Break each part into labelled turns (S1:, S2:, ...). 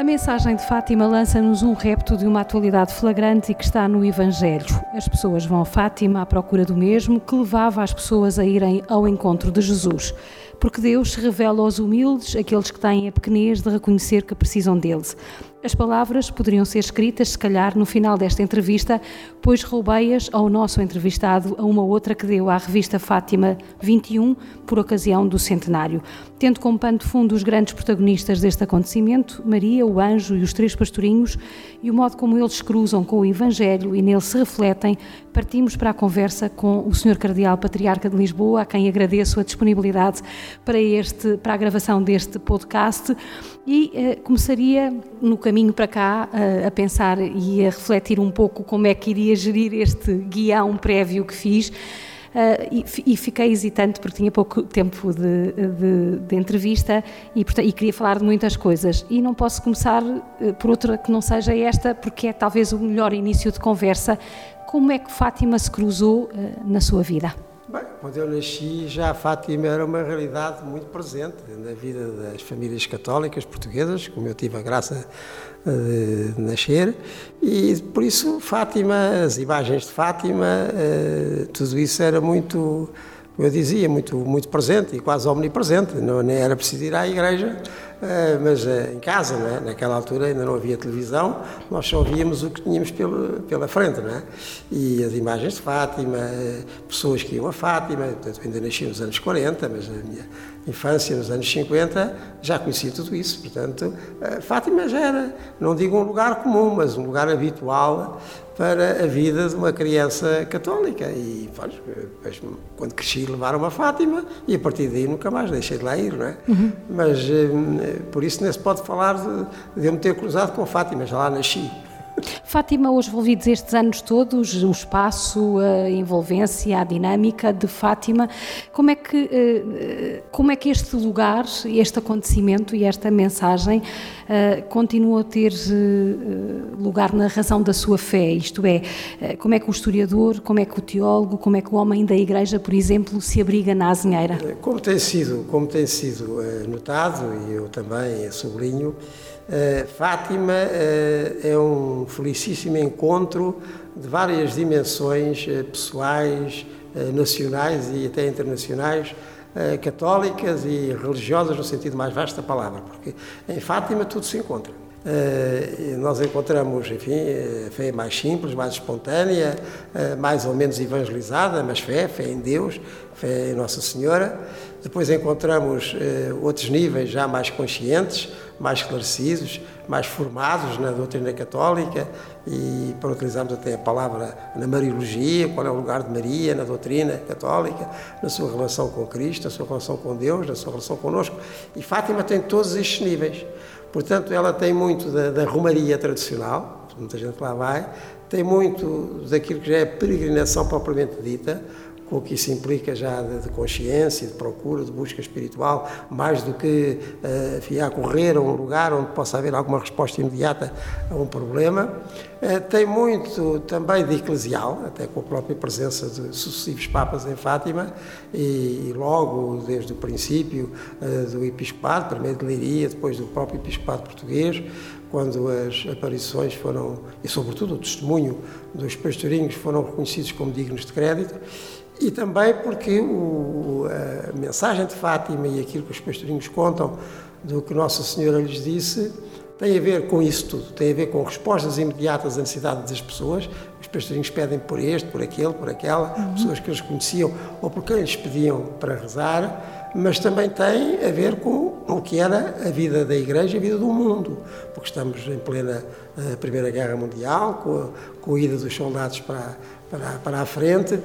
S1: A mensagem de Fátima lança-nos um repto de uma atualidade flagrante e que está no Evangelho. As pessoas vão a Fátima à procura do mesmo que levava as pessoas a irem ao encontro de Jesus. Porque Deus se revela aos humildes, aqueles que têm a pequenez de reconhecer que precisam dele. As palavras poderiam ser escritas, se calhar, no final desta entrevista, pois roubei-as ao nosso entrevistado a uma outra que deu à revista Fátima 21, por ocasião do centenário. Tendo como pano de fundo os grandes protagonistas deste acontecimento, Maria, o anjo e os três pastorinhos, e o modo como eles cruzam com o Evangelho e nele se refletem, partimos para a conversa com o Sr. Cardeal Patriarca de Lisboa, a quem agradeço a disponibilidade para, este, para a gravação deste podcast, e eh, começaria no caminho para cá a, a pensar e a refletir um pouco como é que iria gerir este guião prévio que fiz. Uh, e, e, fiquei hesitante porque tinha pouco tempo de, de, de entrevista e, portanto, e, queria falar de muitas coisas. E não posso começar uh, por outra que não seja esta, porque é talvez o melhor início de conversa. Como é que Fátima se cruzou uh, na sua vida?
S2: Bem, quando eu nasci, já a Fátima era uma realidade muito presente na vida das famílias católicas portuguesas, como eu tive a graça de nascer, e por isso Fátima, as imagens de Fátima, eh, tudo isso era muito, como eu dizia, muito, muito presente e quase omnipresente, não nem era preciso ir à igreja eh, mas eh, em casa, é? naquela altura ainda não havia televisão, nós só víamos o que tínhamos pela, pela frente, não é? E as imagens de Fátima, eh, pessoas que iam a Fátima, portanto, ainda nasci nos anos 40, mas a minha infância nos anos 50 já conhecia tudo isso, portanto, Fátima já era, não digo um lugar comum, mas um lugar habitual para a vida de uma criança católica. E depois, quando cresci, levaram-me a Fátima e a partir daí nunca mais deixei de lá ir, não é? Uhum. Mas por isso nem se pode falar de, de eu me ter cruzado com Fátima, já lá nasci.
S1: Fátima, os envolvidos estes anos todos, o espaço, a envolvência, a dinâmica de Fátima, como é que, eh, como é que este lugar, este acontecimento e esta mensagem eh, continuam a ter eh, lugar na razão da sua fé? Isto é, como é que o historiador, como é que o teólogo, como é que o homem da Igreja, por exemplo, se abriga na azinheira?
S2: Como tem sido, como tem sido notado, e eu também sublinho, Fátima uh, é um felicíssimo encontro de várias dimensões uh, pessoais, nacionais e até internacionais, católicas e religiosas no sentido mais vasto da palavra, porque em Fátima tudo se encontra. nós encontramos, enfim, a fé mais simples, mais espontânea, mais ou menos evangelizada, mas fé, fé em Deus, fé em Nossa Senhora. Depois encontramos outros níveis já mais conscientes, mais esclarecidos, mais formados na doutrina católica e para utilizarmos até a palavra na Mariologia, qual é o lugar de Maria na doutrina católica, na sua relação com Cristo, na sua relação com Deus, na sua relação conosco. E Fátima tem todos estes níveis. Portanto, ela tem muito da, da romaria tradicional, muita gente lá vai, tem muito daquilo que já é peregrinação propriamente dita, com o que isso implica já de, de, consciência, de procura, de busca espiritual, mais do que uh, correr a um lugar onde possa haver alguma resposta imediata a um problema. Uh, tem muito também de eclesial, até com a própria presença de sucessivos papas em Fátima, e, e logo desde o princípio uh, do episcopado, primeiro de Leiria, depois do próprio episcopado português, quando as aparições foram, e sobretudo o testemunho dos pastorinhos foram reconhecidos como dignos de crédito, e também porque o, a mensagem de Fátima e aquilo que os pastorinhos contam do que Nossa Senhora lhes disse tem a ver com isso tudo, tem a ver com respostas imediatas à necessidade das pessoas. Os pastorinhos pedem por este, por aquele, por aquela, uhum. pessoas que eles conheciam ou por quem eles pediam para rezar, mas também tem a ver com o que era a vida da Igreja e a vida do mundo, porque estamos em plena uh, Primeira Guerra Mundial, com a, com a ida dos soldados para, para, para a frente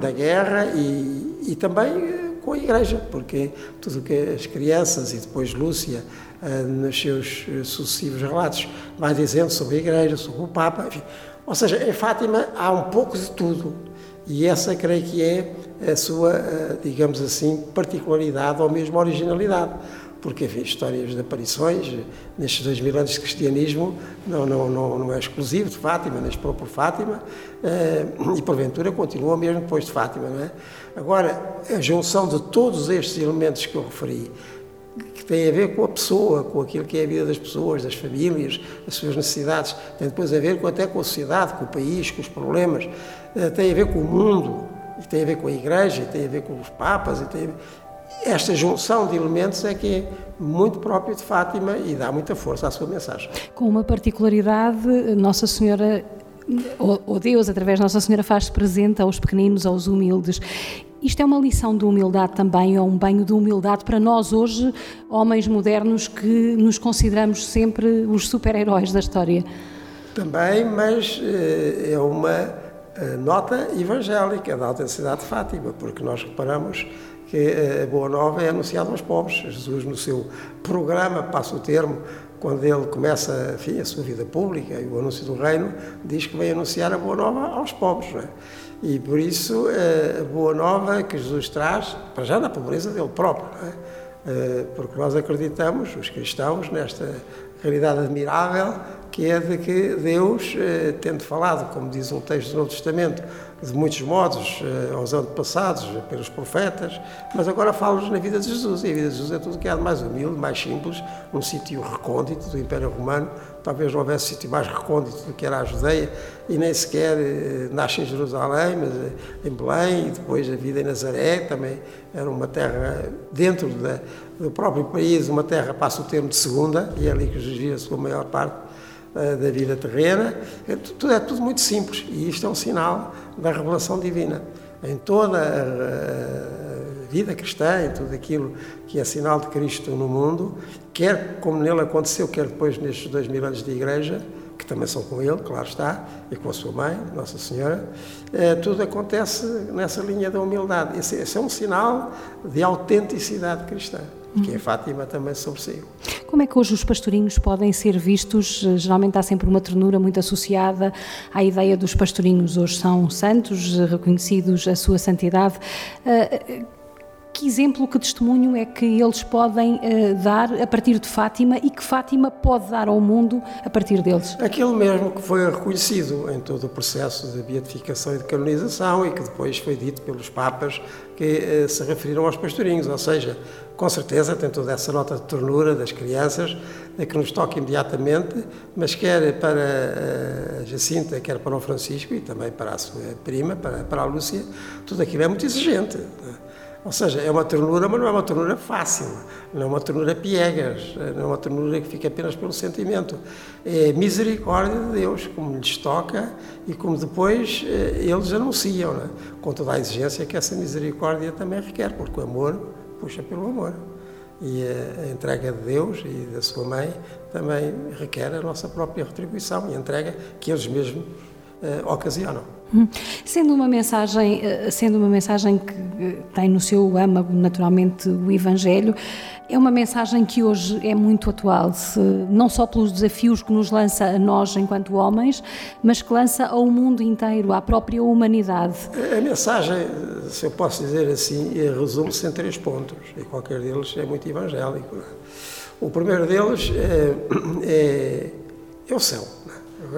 S2: da guerra e, e também eh, com a Igreja, porque tudo o que as crianças e depois Lúcia, eh, nos seus eh, sucessivos relatos, vai dizendo sobre a Igreja, sobre o Papa, enfim. Ou seja, em Fátima há um pouco de tudo e essa creio que é a sua, digamos assim, particularidade ou mesmo originalidade porque enfim, histórias de aparições nestes dois mil anos de cristianismo não, não, não, não é exclusivo de Fátima, nem próprio Fátima, eh, e porventura continua mesmo depois de Fátima. Não é? Agora, a junção de todos estes elementos que eu referi, que tem a ver com a pessoa, com aquilo que é a vida das pessoas, das famílias, as suas necessidades, tem depois a ver com, até com a sociedade, com o país, com os problemas, eh, tem a ver com o mundo, tem a ver com a Igreja, tem a ver com os Papas, ver... esta junção de elementos é que é muito próprio de Fátima e dá muita força à sua mensagem.
S1: Com uma particularidade, Nossa Senhora ou Deus, através de Nossa Senhora, faz-se presente aos pequeninos, aos humildes. Isto é uma lição de humildade também, é um banho de humildade para nós hoje, homens modernos que nos consideramos sempre os super-heróis da história.
S2: Também, mas eh, é uma nota evangélica da autenticidade de Fátima, porque nós reparamos que eh, a Boa Nova é anunciada aos pobres. Jesus, no seu programa, passa o termo, quando ele começa enfim, a sua vida pública e o anúncio do reino, diz que vem anunciar a Boa Nova aos pobres. É? E por isso eh, a boa nova que Jesus traz, para já na pobreza dele próprio, é? Eh, porque nós acreditamos, os cristãos, nesta realidade admirável que é de que Deus, eh, tendo falado, como diz um texto do Novo Testamento, de muitos modos aos antepassados, pelos profetas, mas agora fala-nos na vida de Jesus. E a vida de Jesus é tudo que há de mais humilde, mais simples, num sítio recôndito do Império Romano, talvez não houvesse sítio mais recôndito do que era a Judeia, e nem sequer eh, nasce em Jerusalém, mas eh, em Belém, e depois a vida em Nazaré, também era uma terra dentro da, do próprio país, uma terra, passa o termo de segunda, e é ali que Jesus via a sua maior parte eh, da vida terrena. É tudo, é tudo muito simples, e isto é um sinal da revelação divina. Em toda a vida cristã, em tudo aquilo que é sinal de Cristo no mundo, quer como nele aconteceu, quer depois nestes dois mil anos de igreja, que também são com ele, claro está, e com a sua mãe, Nossa Senhora, eh, tudo acontece nessa linha da humildade. Esse, esse, é um sinal de autenticidade cristã, que em Fátima também sobressaiu.
S1: Como é que hoje os pastorinhos podem ser vistos? Geralmente há sempre uma ternura muito associada à ideia dos pastorinhos. Hoje são santos, reconhecidos a sua santidade. Que exemplo, que testemunho é que eles podem uh, dar a partir de Fátima e que Fátima pode dar ao mundo a partir deles?
S2: Aquilo mesmo que foi reconhecido em todo o processo de beatificação e de canonização e que depois foi dito pelos Papas que uh, se referiram aos pastorinhos, ou seja, com certeza tem toda essa nota de ternura das crianças que nos toca imediatamente, mas quer para eh, a Jacinta, quer para o Francisco e também para a sua prima, para, para a Lúcia, tudo aquilo é muito exigente. Né? Ou seja, é uma ternura, mas não é uma ternura fácil, não é uma ternura piegas, não é uma ternura que fica apenas pelo sentimento. É misericórdia de Deus, como lhes toca e como depois eh, eles anunciam, né? com toda a exigência que essa misericórdia também requer, porque o amor puxa pelo amor. E a entrega de Deus e da sua mãe também requer a nossa própria retribuição e entrega que eles mesmos uh, ocasionam.
S1: Hum. Sendo uma mensagem, eh, sendo uma mensagem que eh, tem no seu âmago naturalmente o Evangelho, é uma mensagem que hoje é muito atual, não só pelos desafios que nos lança a nós enquanto homens, mas que lança ao mundo inteiro, à própria humanidade.
S2: A mensagem, se eu posso dizer assim, resume-se em três pontos, e qualquer deles é muito evangélico. É? O primeiro deles é, é, é o céu?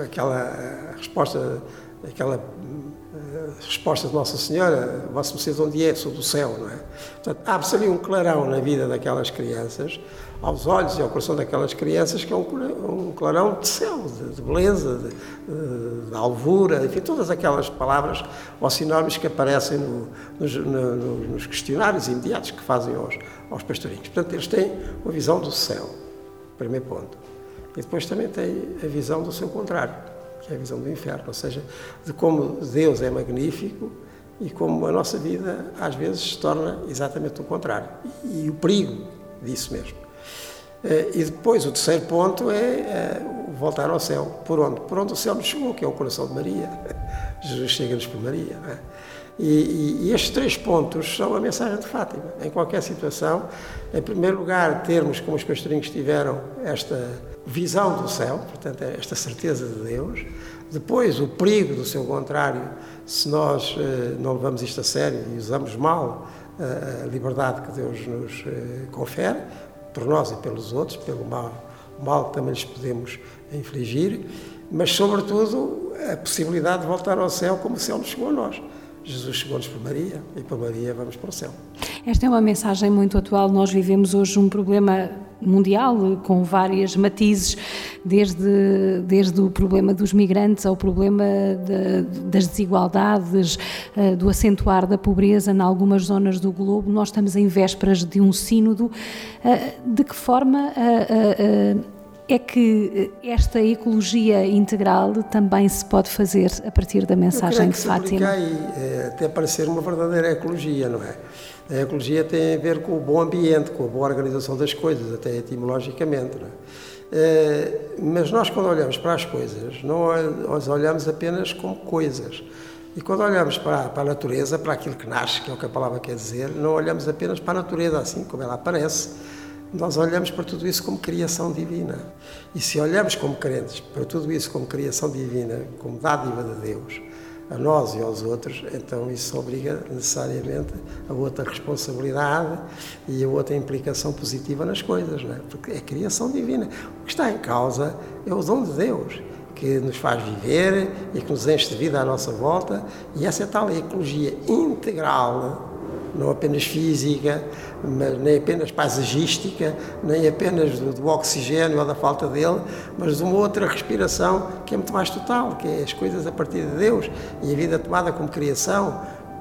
S2: Aquela resposta aquela uh, resposta de Nossa Senhora, vosso Mercê onde é? Sou do céu, não é? Portanto, abre-se ali um clarão na vida daquelas crianças, aos olhos e ao coração daquelas crianças, que é um clarão de céu, de, de beleza, de, de, de, alvura, enfim, todas aquelas palavras ou sinónimos que aparecem no, nos, no, nos, questionários imediatos que fazem aos, aos pastorinhos. Portanto, eles têm uma visão do céu, primeiro ponto. E depois também têm a visão do seu contrário que é a visão do inferno, ou seja, de como Deus é magnífico e como a nossa vida às vezes se torna exatamente o contrário. E, e o perigo disso mesmo. Eh, e depois o terceiro ponto é, é voltar ao céu. Por onde? Por onde o céu nos chegou, que é o coração de Maria. Jesus chega-nos por Maria. É? E, e, estes três pontos são a mensagem de Fátima. Em qualquer situação, em primeiro lugar, termos, como os pastorinhos tiveram, esta visão do céu, portanto, esta certeza de Deus. Depois, o perigo do seu contrário, se nós eh, não levamos isto a sério e usamos mal eh, a liberdade que Deus nos eh, confere, por nós e pelos outros, pelo mal, mal que também lhes podemos infligir, mas, sobretudo, a possibilidade de voltar ao céu como o céu nos chegou a nós. Jesus chegou-nos por Maria e por Maria vamos para o céu.
S1: Esta é uma mensagem muito atual. Nós vivemos hoje um problema mundial com várias matizes, desde, desde o problema dos migrantes ao problema de, das desigualdades, uh, do acentuar da pobreza em algumas zonas do globo. Nós estamos em vésperas de um sínodo. Uh, de que forma uh, é que esta ecologia integral também se pode fazer a partir da mensagem de Fátima?
S2: Aí, é, até parecer uma verdadeira ecologia, não é? A ecologia tem a ver com o bom ambiente, com a boa organização das coisas, até etimologicamente. Não é? É, mas nós, quando olhamos para as coisas, não as olhamos apenas como coisas. E quando olhamos para, para a natureza, para aquilo que nasce, que é o que a palavra quer dizer, não olhamos apenas para a natureza assim como ela aparece nós olhamos para tudo isso como criação divina. E se olhamos como crentes para tudo isso como criação divina, como dádiva de Deus, a nós e aos outros, então isso obriga necessariamente a outra responsabilidade e a outra implicação positiva nas coisas, não é? porque é criação divina. O que está em causa é o dom de Deus, que nos faz viver e que nos enche de vida à nossa volta, e essa é tal ecologia integral não apenas física, mas nem apenas paisagística, nem apenas do, do, oxigênio ou da falta dele, mas de uma outra respiração que é muito mais total, que é as coisas a partir de Deus e a vida tomada como criação.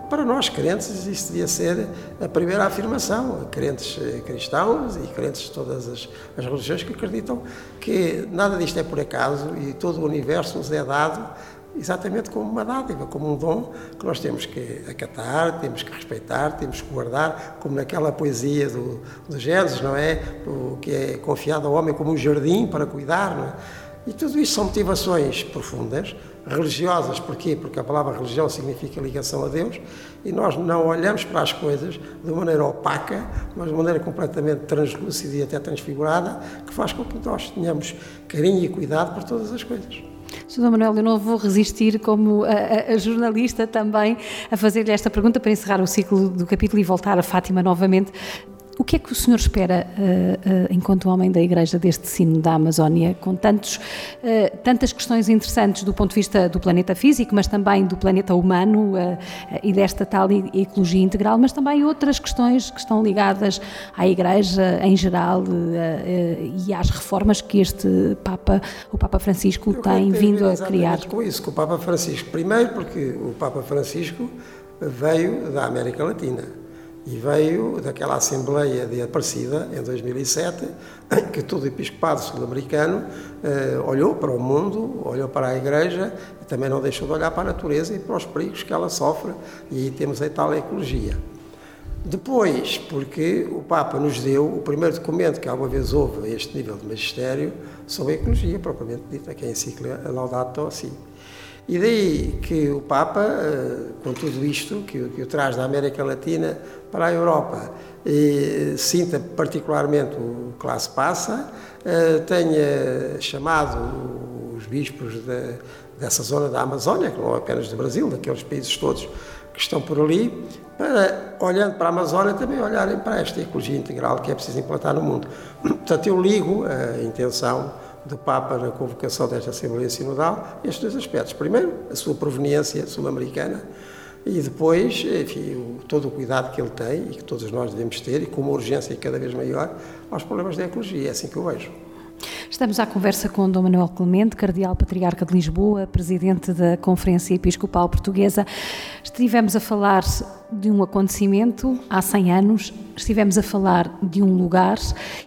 S2: Para nós crentes, isso devia ser a primeira afirmação, crentes eh, cristãos e crentes de todas as, as religiões que acreditam que nada disto é por acaso e todo o universo nos é dado exatamente como uma dádiva, como um dom que nós temos que acatar, temos que respeitar, temos que guardar, como naquela poesia do, do Gênesis, não é? O que é confiado ao homem como um jardim para cuidar, não é? E tudo isso são motivações profundas, religiosas, porquê? Porque a palavra religião significa ligação a Deus e nós não olhamos para as coisas de maneira opaca, mas de maneira completamente translúcida e até transfigurada, que faz com que nós tenhamos carinho e cuidado por todas as coisas.
S1: Sr. Manuel, eu não vou resistir, como a, a, jornalista também, a fazer-lhe esta pergunta para encerrar o ciclo do capítulo e voltar a Fátima novamente. O que é que o senhor espera, uh, uh, enquanto homem da Igreja, deste sino da Amazónia, com tantos, uh, tantas questões interessantes do ponto de vista do planeta físico, mas também do planeta humano e desta tal ecologia integral, mas também outras questões que estão ligadas à Igreja em geral e às reformas que este Papa, o Papa Francisco, Eu tem vindo a criar?
S2: Com isso, com o Papa Francisco. Primeiro, porque o Papa Francisco veio da América Latina e veio daquela Assembleia de Aparecida, em 2007, que todo o episcopado sul-americano eh, olhou para o mundo, olhou para a Igreja e também não deixou de olhar para a natureza e para os perigos que ela sofre, e aí temos a tal ecologia. Depois, porque o Papa nos deu o primeiro documento que alguma vez houve a este nível de magistério sobre a ecologia, propriamente dita, que é a encíclica Laudato Si. E daí que o Papa, eh, com tudo isto que, que o traz da América Latina para a Europa, e sinta particularmente o que lá se passa, eh, tenha chamado os bispos de, dessa zona da Amazónia, que não é apenas do Brasil, daqueles países todos que estão por ali, para, olhando para a Amazónia, também olharem para esta ecologia integral que é preciso implantar no mundo. Portanto, eu ligo a intenção do Papa na convocação desta Assembleia Sinodal estes dois aspectos. Primeiro, a sua proveniência sul-americana e depois, enfim, o, todo o cuidado que ele tem e que todos nós devemos ter e com uma urgência cada vez maior aos problemas da ecologia. É assim que eu vejo.
S1: Estamos à conversa com Dom Manuel Clemente, Cardeal Patriarca de Lisboa, Presidente da Conferência Episcopal Portuguesa. Estivemos a falar de um acontecimento há 100 anos, estivemos a falar de um lugar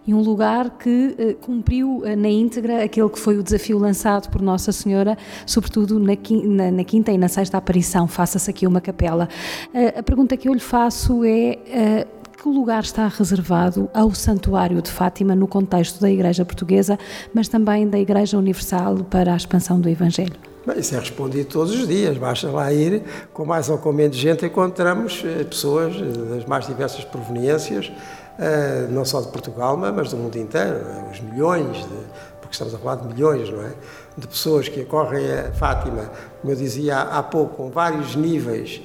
S1: e um lugar que eh, cumpriu eh, na íntegra aquele que foi o desafio lançado por Nossa Senhora, sobretudo na, na, na quinta e na sexta aparição, faça-se aqui uma capela. Eh, a pergunta que eu lhe faço é eh, que lugar está reservado ao Santuário de Fátima no contexto da Igreja Portuguesa, mas também da Igreja Universal para a expansão do Evangelho?
S2: Bem, isso é respondido todos os dias, basta lá ir, com mais ou com menos gente, encontramos eh, pessoas eh, das mais diversas proveniências, eh, não só de Portugal, mas do mundo inteiro, os milhões, de, porque estamos a falar de milhões, não é? De pessoas que acorrem a Fátima, como eu dizia há pouco, com vários níveis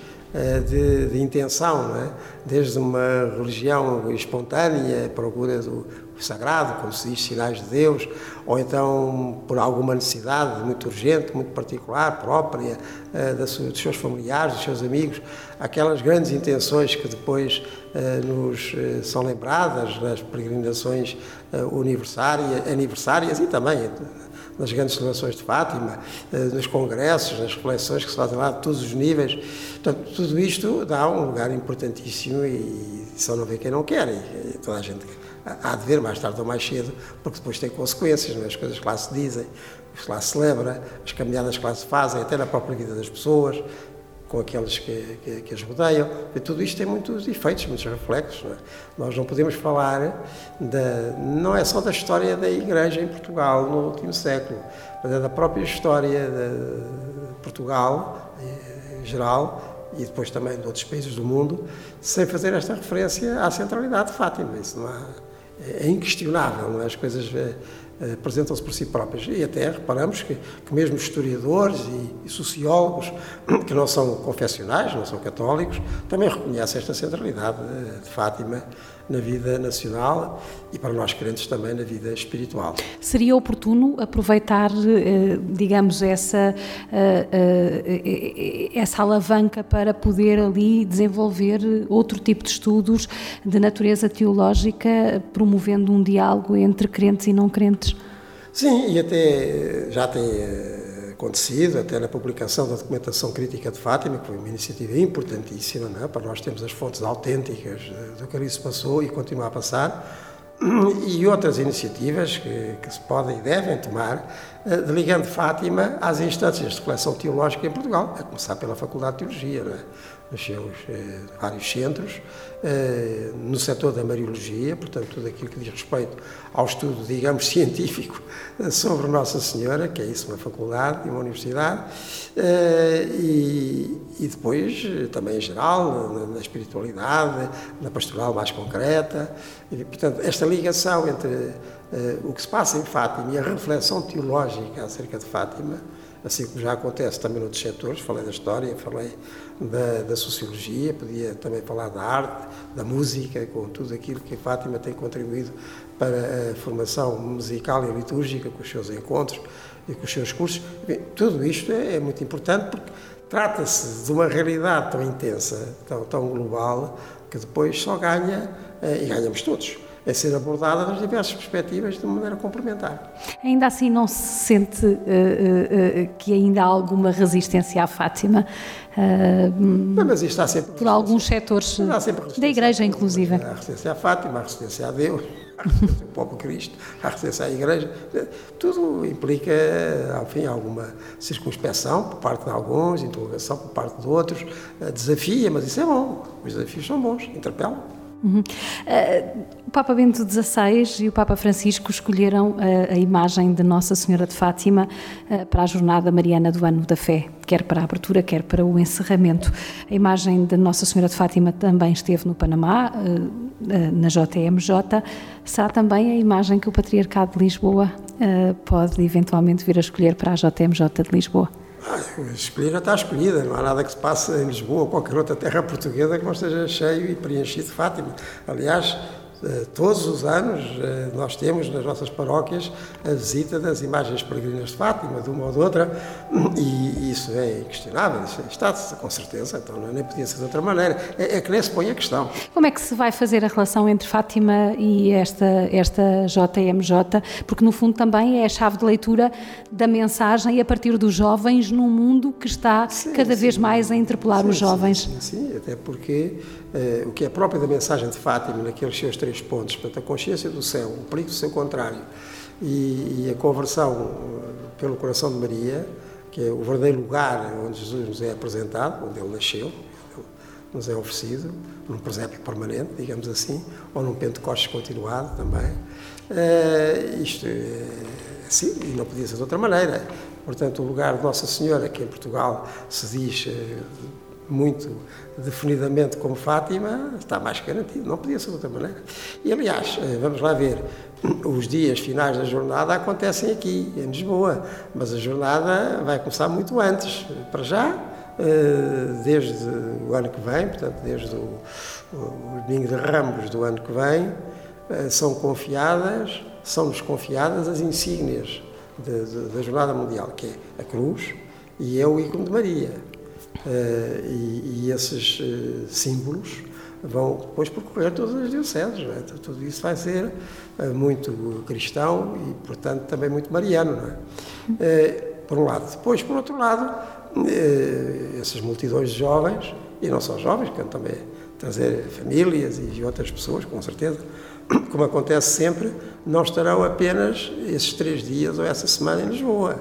S2: de, de, intenção, é? desde uma religião espontânea, procura do sagrado, como se diz, sinais de Deus, ou então por alguma necessidade muito urgente, muito particular, própria, uh, dos seus familiares, dos seus amigos, aquelas grandes intenções que depois uh, nos são lembradas nas peregrinações aniversárias e também nas grandes celebrações de Fátima, nos congressos, nas reflexões que se fazem lá de todos os níveis. Portanto, tudo isto dá um lugar importantíssimo e só não vê quem não quer. E toda a gente há de ver mais tarde ou mais cedo, porque depois tem consequências, não é? as coisas que lá se dizem, que lá se celebra, as caminhadas que lá se fazem, até na própria vida das pessoas, com aqueles que, que, que as rodeiam. E tudo isto tem muitos efeitos, muitos reflexos. Não é? Nós não podemos falar, da, não é só da história da Igreja em Portugal no último século, mas é da própria história de Portugal, em geral, e depois também de outros países do mundo, sem fazer esta referência à centralidade de Fátima. Isso não é inquestionável, não é? as coisas é, apresentam-se por si próprias. E até reparamos que, que mesmo historiadores e, e, sociólogos, que não são confessionais, não são católicos, também reconhecem esta centralidade de Fátima na vida nacional e para nós crentes também na vida espiritual.
S1: Seria oportuno aproveitar, eh, digamos, essa, eh, eh, essa alavanca para poder ali desenvolver outro tipo de estudos de natureza teológica, promovendo um diálogo entre crentes e não crentes?
S2: Sim, e até já tem acontecido, até na publicação da documentação crítica de Fátima, que foi uma iniciativa importantíssima é? para nós termos as fontes autênticas do que ali se passou e continua a passar, e outras iniciativas que, que se podem e devem tomar, eh, de ligando Fátima às instâncias de reflexão teológica em Portugal, a começar pela Faculdade de Teologia. É? Nos seus eh, vários centros, eh, no setor da Mariologia, portanto, tudo aquilo que diz respeito ao estudo, digamos, científico sobre Nossa Senhora, que é isso uma faculdade e uma universidade, eh, e, e, depois eh, também em geral, na, na, espiritualidade, na pastoral mais concreta. E, portanto, esta ligação entre eh, o que se passa em Fátima e a reflexão teológica acerca de Fátima assim como já acontece também noutros setores, falei da história, falei da, da, sociologia, podia também falar da arte, da música, com tudo aquilo que a Fátima tem contribuído para a formação musical e litúrgica, com os seus encontros e com os seus cursos. Tudo isto é, é muito importante porque trata-se de uma realidade tão intensa, tão, tão global, que depois só ganha, eh, e ganhamos todos a ser abordada das diversas perspectivas de maneira complementar.
S1: Ainda assim não se sente uh, uh, uh, que ainda há alguma resistência à Fátima?
S2: não, mas isto está sempre
S1: por alguns setores da Igreja, inclusive.
S2: Há resistência à Fátima, há resistência a Deus, há resistência ao próprio Cristo, há resistência à Igreja. Tudo implica, ao fim, alguma circunspeção por parte de alguns, interrogação por parte de outros, desafia, mas isso é bom. Os desafios são bons, interpelam.
S1: Uhum. Uh, o Papa Bento XVI e o Papa Francisco escolheram uh, a imagem de Nossa Senhora de Fátima uh, para a Jornada Mariana do Ano da Fé, quer para a abertura, quer para o encerramento. A imagem de Nossa Senhora de Fátima também esteve no Panamá, na JMJ. Será também a imagem que o Patriarcado de Lisboa pode eventualmente vir a escolher para a JMJ de Lisboa?
S2: Escolher já está escolhida, não há nada que se passe em Lisboa ou qualquer outra terra portuguesa que não esteja cheio e preenchido de Fátima. Aliás, todos os anos eh, nós temos nas nossas paróquias a visita das imagens peregrinas de Fátima, de uma ou de outra, e isso é inquestionável, isso está com certeza, então nem podia ser de outra maneira. É, é, que nem se põe a questão.
S1: Como é que se vai fazer a relação entre Fátima e esta, esta JMJ? Porque no fundo também é a chave de leitura da mensagem a partir dos jovens num mundo que está sim, cada sim. vez mais a interpelar
S2: sim,
S1: os jovens.
S2: Sim, sim, até porque eh, o que é próprio da mensagem de Fátima, naqueles seus três pontos, portanto, a consciência do céu, o perigo do seu contrário e, e a conversão eh, pelo coração de Maria, que é o verdadeiro lugar onde Jesus nos é apresentado, onde ele nasceu, nos é oferecido, num presépio permanente, digamos assim, ou num Pentecostes continuado também. Uh, isto é assim, e não podia ser de outra maneira. Portanto, o lugar de Nossa Senhora, que em Portugal se diz uh, muito definidamente como Fátima, está mais garantido, não podia ser de outra maneira. E, aliás, eh, vamos lá ver, os dias finais da jornada acontecem aqui, em Lisboa, mas a jornada vai começar muito antes. Para já, eh, desde o ano que vem, portanto, desde o, o domingo de Ramos do ano que vem, eh, são confiadas, são-nos confiadas as insígnias da Jornada Mundial, que é a cruz e é o ícone de Maria. Uh, e, e, esses uh, símbolos vão depois percorrer todas as dioceses. É? Tudo isso vai ser uh, muito cristão e, portanto, também muito mariano. Não é? por um lado. Depois, por outro lado, essas multidões de jovens, e não só jovens, que também trazer famílias e outras pessoas, com certeza, como acontece sempre, não estarão apenas esses três dias ou essa semana em Lisboa,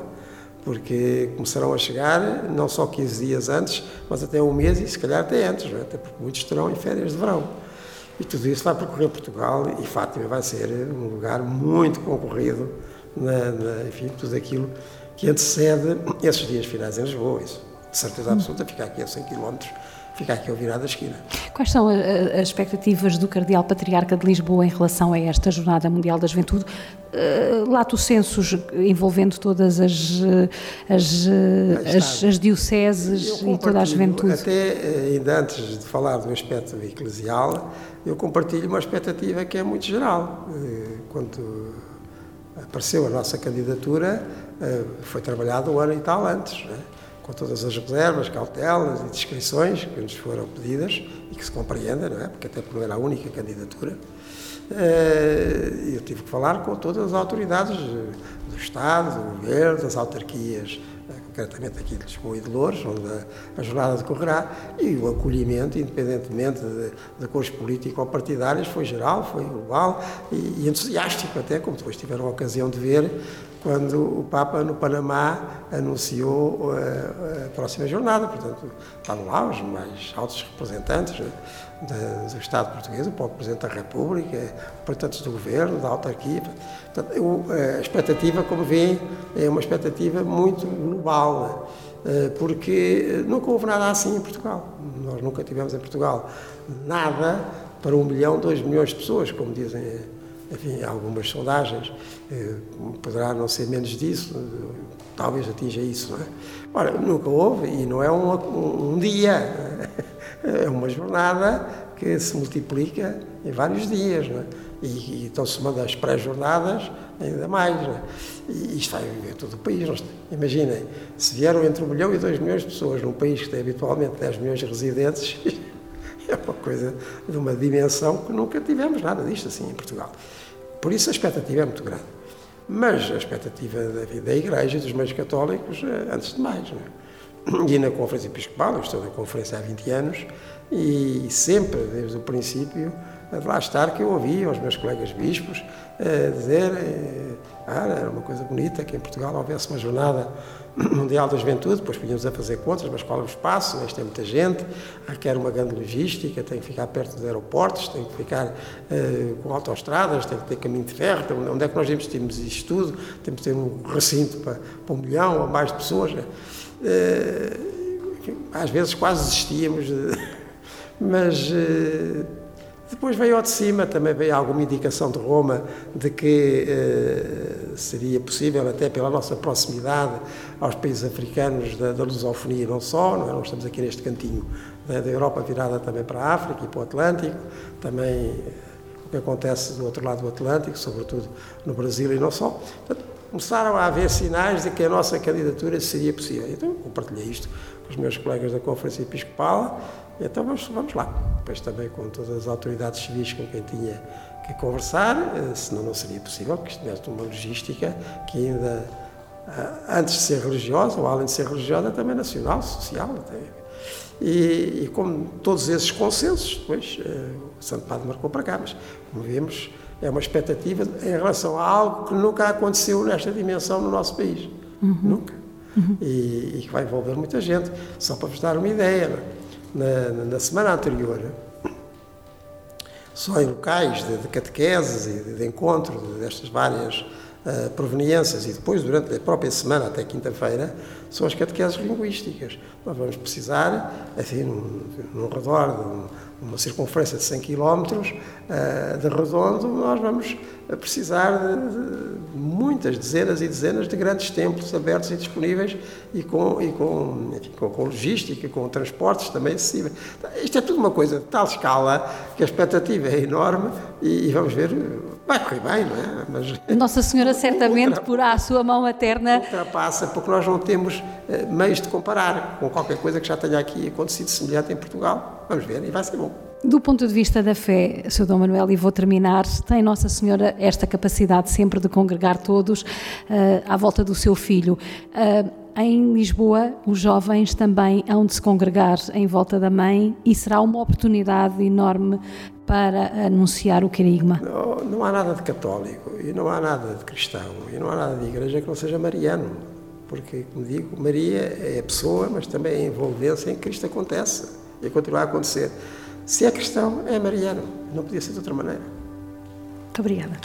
S2: porque começarão a chegar não só 15 dias antes, mas até um mês e se calhar até antes, é? até porque muitos estarão em férias de verão. E tudo isso vai percorrer Portugal e Fátima vai ser um lugar muito concorrido, na, na, enfim, tudo aquilo que antecede esses dias finais em Lisboa. Isso, de certeza absoluta, ficar aqui a 100 quilómetros fica aqui ao virar da esquina.
S1: Quais são as expectativas do Cardeal Patriarca de Lisboa em relação a esta Jornada Mundial da Juventude? Uh, lato sensos envolvendo todas as, as, as, as dioceses e toda a juventude.
S2: Até eh, ainda antes de falar do aspecto eclesial, eu compartilho uma expectativa que é muito geral. Eh, quando apareceu a nossa candidatura, foi trabalhado um ano e tal antes. Não é? Com todas as reservas, cautelas e descrições que nos foram pedidas e que se compreenda, não é? Porque até por era a única candidatura. Eh, eu tive que falar com todas as autoridades do Estado, do Governo, das autarquias, eh, concretamente aqui de Lisboa e de Louros, onde a, jornada decorrerá, e o acolhimento, independentemente de, de cores ou partidárias, foi geral, foi global e, e entusiástico até, como depois tiveram a ocasião de ver quando o Papa no Panamá anunciou a, eh, a próxima jornada. Portanto, estavam lá os mais altos representantes né, do Estado português, o próprio Presidente da República, representantes do Governo, da autarquia. Portanto, eu, a expectativa, como vêem, é uma expectativa muito global, né, porque nunca houve nada assim em Portugal. Nós nunca tivemos em Portugal nada para um milhão, dois milhões de pessoas, como dizem enfim, algumas sondagens, eh, poderá não ser menos disso, talvez atinja isso, não é? Ora, nunca houve e não é um, um dia, é uma jornada que se multiplica em vários dias, não é? E, e se manda as pré-jornadas ainda mais, não é? E isto vai viver todo o país. Imaginem, se vieram entre um milhão e dois milhões de pessoas num país que tem habitualmente 10 milhões de residentes, é uma coisa de uma dimensão que nunca tivemos nada disto assim em Portugal. Por isso a expectativa é muito grande. Mas a expectativa da, da Igreja dos meios católicos, é, antes de mais. É? E na Conferência Episcopal, eu estou na conferência há 20 anos, e sempre, desde o princípio, lá estar que eu ouvia os meus colegas bispos eh, dizer eh, ah, era uma coisa bonita que em Portugal houvesse uma jornada mundial da juventude, depois podíamos a fazer contas, mas qual é o espaço? Isto é muita gente, quer uma grande logística, tem que ficar perto dos aeroportos, tem que ficar uh, com autoestradas, tem que ter caminho de ferro, onde é que nós investimos isto tudo? Temos que ter um recinto para, para um milhão ou mais de pessoas. Uh, às vezes quase desistíamos, de, mas... Uh, depois veio ao de cima, também veio alguma indicação de Roma de que eh, seria possível, até pela nossa proximidade aos países africanos da, da lusofonia, não só, não é? nós estamos aqui neste cantinho da, da, Europa virada também para a África e para o Atlântico, também eh, o que acontece do outro lado do Atlântico, sobretudo no Brasil e não só. Portanto, começaram a haver sinais de que a nossa candidatura seria possível. Então, compartilhei isto com os meus colegas da Conferência Episcopal então vamos, vamos lá. Depois também com todas as autoridades civis com quem tinha que conversar, eh, senão não seria possível que estivesse uma logística que ainda, eh, antes de ser religiosa, ou além de ser religiosa, também nacional, social. Até. E, e como todos esses consensos, depois eh, o Santo Padre marcou para cá, mas como vemos, é uma expectativa em relação a algo que nunca aconteceu nesta dimensão no nosso país. Uhum. Nunca. Uhum. E, e, que vai envolver muita gente. Só para vos dar uma ideia, não? É? Na, na semana anterior, só em locais de, de catequeses e de, de encontro destas várias uh, proveniências e depois, durante a própria semana, até quinta-feira, são as catequeses linguísticas. Nós vamos precisar, assim, num, num redor de um, uma circunferência de 100 km uh, de redondo, nós vamos precisar de, muitas dezenas e dezenas de grandes templos abertos e disponíveis e com, e com, enfim, com, com logística, com transportes também acessíveis. Isto é tudo uma coisa de tal escala que a expectativa é enorme e, e vamos ver, vai correr bem, não é?
S1: Mas, Nossa Senhora certamente porá a sua mão materna.
S2: Ultrapassa, porque nós não temos uh, meios de comparar com qualquer coisa que já tenha aqui acontecido semelhante em Portugal. Vamos ver e vai ser bom.
S1: Do ponto de vista da fé, Sr. Dom Manuel, e vou terminar, tem Nossa Senhora esta capacidade sempre de congregar todos uh, à volta do seu filho. Uh, em Lisboa, os jovens também hão de se congregar em volta da mãe e será uma oportunidade enorme para anunciar o querigma.
S2: Não, não há nada de católico e não há nada de cristão e não há nada de igreja que não seja mariano. Porque, como digo, Maria é a pessoa, mas também é a envolvência em que Cristo acontece e continua a acontecer. Se é cristão, é mariano. Não podia ser de outra maneira.
S1: Muito obrigada.